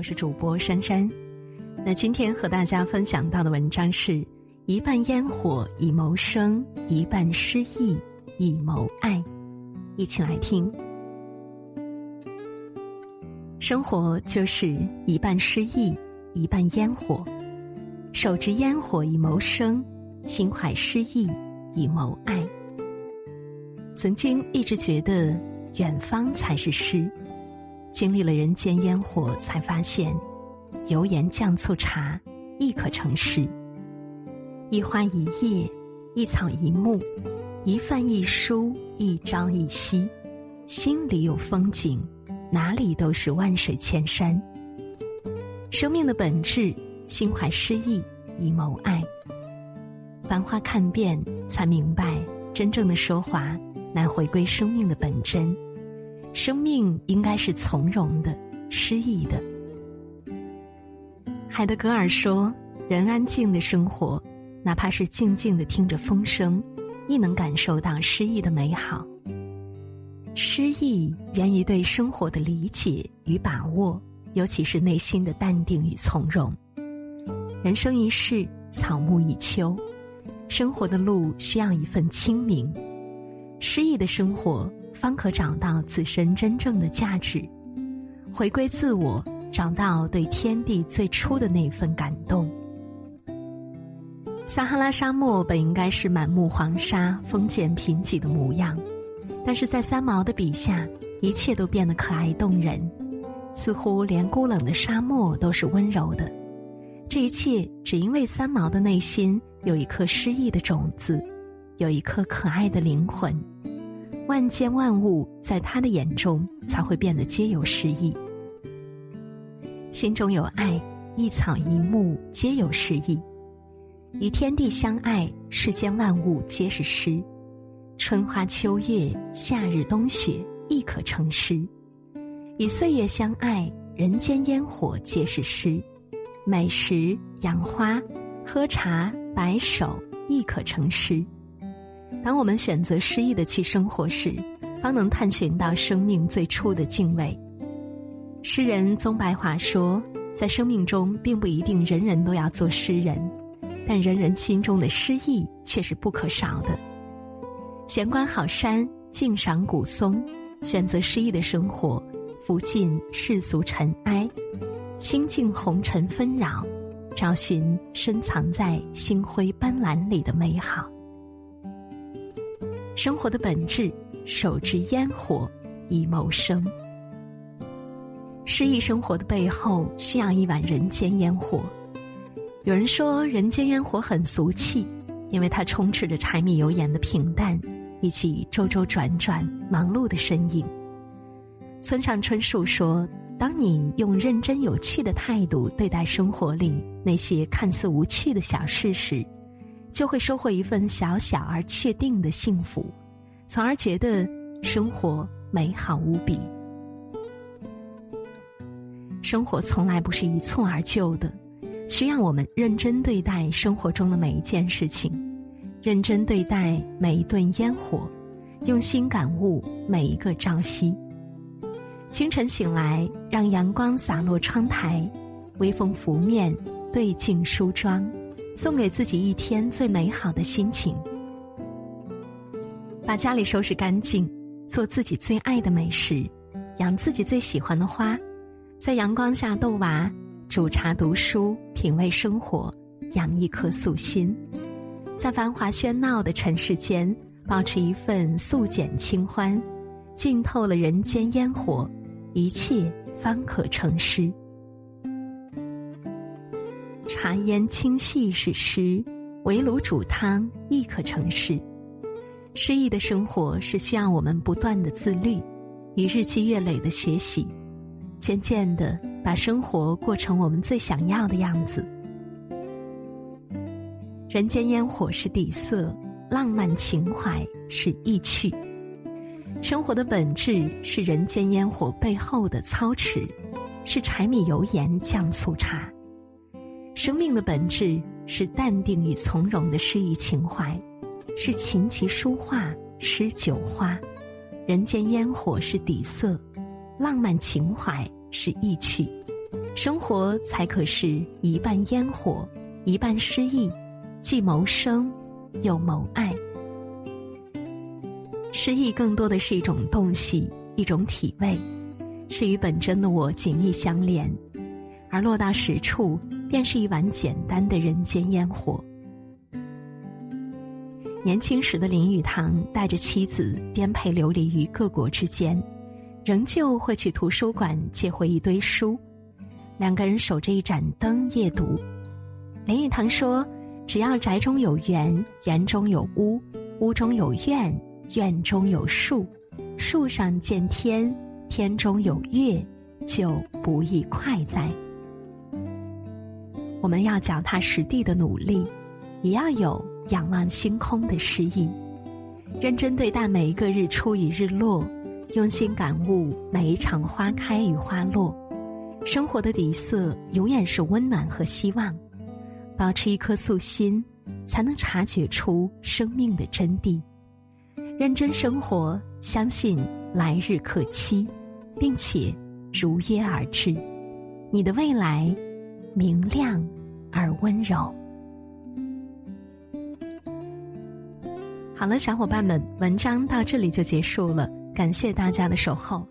我是主播珊珊。那今天和大家分享到的文章是：一半烟火以谋生，一半诗意以谋爱。一起来听。生活就是一半诗意，一半烟火。手执烟火以谋生，心怀诗意以谋爱。曾经一直觉得远方才是诗，经历了人间烟火，才发现油盐酱醋茶亦可成诗。一花一叶，一草一木，一饭一书，一朝一夕，心里有风景，哪里都是万水千山。生命的本质。心怀诗意以谋爱，繁花看遍，才明白真正的奢华乃回归生命的本真。生命应该是从容的、诗意的。海德格尔说：“人安静的生活，哪怕是静静的听着风声，亦能感受到诗意的美好。诗意源于对生活的理解与把握，尤其是内心的淡定与从容。”人生一世，草木一秋，生活的路需要一份清明。诗意的生活，方可找到自身真正的价值，回归自我，找到对天地最初的那份感动。撒哈拉沙漠本应该是满目黄沙、封建贫瘠的模样，但是在三毛的笔下，一切都变得可爱动人，似乎连孤冷的沙漠都是温柔的。这一切只因为三毛的内心有一颗诗意的种子，有一颗可爱的灵魂，万件万物在他的眼中才会变得皆有诗意。心中有爱，一草一木皆有诗意。与天地相爱，世间万物皆是诗。春花秋月，夏日冬雪，亦可成诗。与岁月相爱，人间烟火皆是诗。美食、养花、喝茶、摆手，亦可成诗。当我们选择诗意的去生活时，方能探寻到生命最初的敬畏。诗人宗白华说：“在生命中，并不一定人人都要做诗人，但人人心中的诗意却是不可少的。闲观好山，静赏古松，选择诗意的生活，拂尽世俗尘埃。”清净红尘纷扰，找寻深藏在星辉斑斓里的美好。生活的本质，手执烟火以谋生。诗意生活的背后，需要一碗人间烟火。有人说，人间烟火很俗气，因为它充斥着柴米油盐的平淡，以及周周转转忙碌的身影。村上春树说。当你用认真有趣的态度对待生活里那些看似无趣的小事时，就会收获一份小小而确定的幸福，从而觉得生活美好无比。生活从来不是一蹴而就的，需要我们认真对待生活中的每一件事情，认真对待每一顿烟火，用心感悟每一个朝夕。清晨醒来，让阳光洒落窗台，微风拂面，对镜梳妆，送给自己一天最美好的心情。把家里收拾干净，做自己最爱的美食，养自己最喜欢的花，在阳光下逗娃，煮茶读书，品味生活，养一颗素心，在繁华喧闹的尘世间，保持一份素简清欢，浸透了人间烟火。一切方可成诗。茶烟清细是诗，围炉煮汤亦可成诗。诗意的生活是需要我们不断的自律，与日积月累的学习，渐渐的把生活过成我们最想要的样子。人间烟火是底色，浪漫情怀是意趣。生活的本质是人间烟火背后的操持，是柴米油盐酱醋茶。生命的本质是淡定与从容的诗意情怀，是琴棋书画诗酒花。人间烟火是底色，浪漫情怀是意趣。生活才可是一半烟火，一半诗意，既谋生，又谋爱。诗意更多的是一种洞悉，一种体味，是与本真的我紧密相连，而落到实处，便是一碗简单的人间烟火。年轻时的林语堂带着妻子颠沛流离于各国之间，仍旧会去图书馆借回一堆书，两个人守着一盏灯夜读。林语堂说：“只要宅中有园，园中有屋，屋中有院，院中有树，树上见天，天中有月，就不易快哉。”我们要脚踏实地的努力，也要有。仰望星空的诗意，认真对待每一个日出与日落，用心感悟每一场花开与花落。生活的底色永远是温暖和希望。保持一颗素心，才能察觉出生命的真谛。认真生活，相信来日可期，并且如约而至。你的未来，明亮而温柔。好了，小伙伴们，文章到这里就结束了，感谢大家的守候。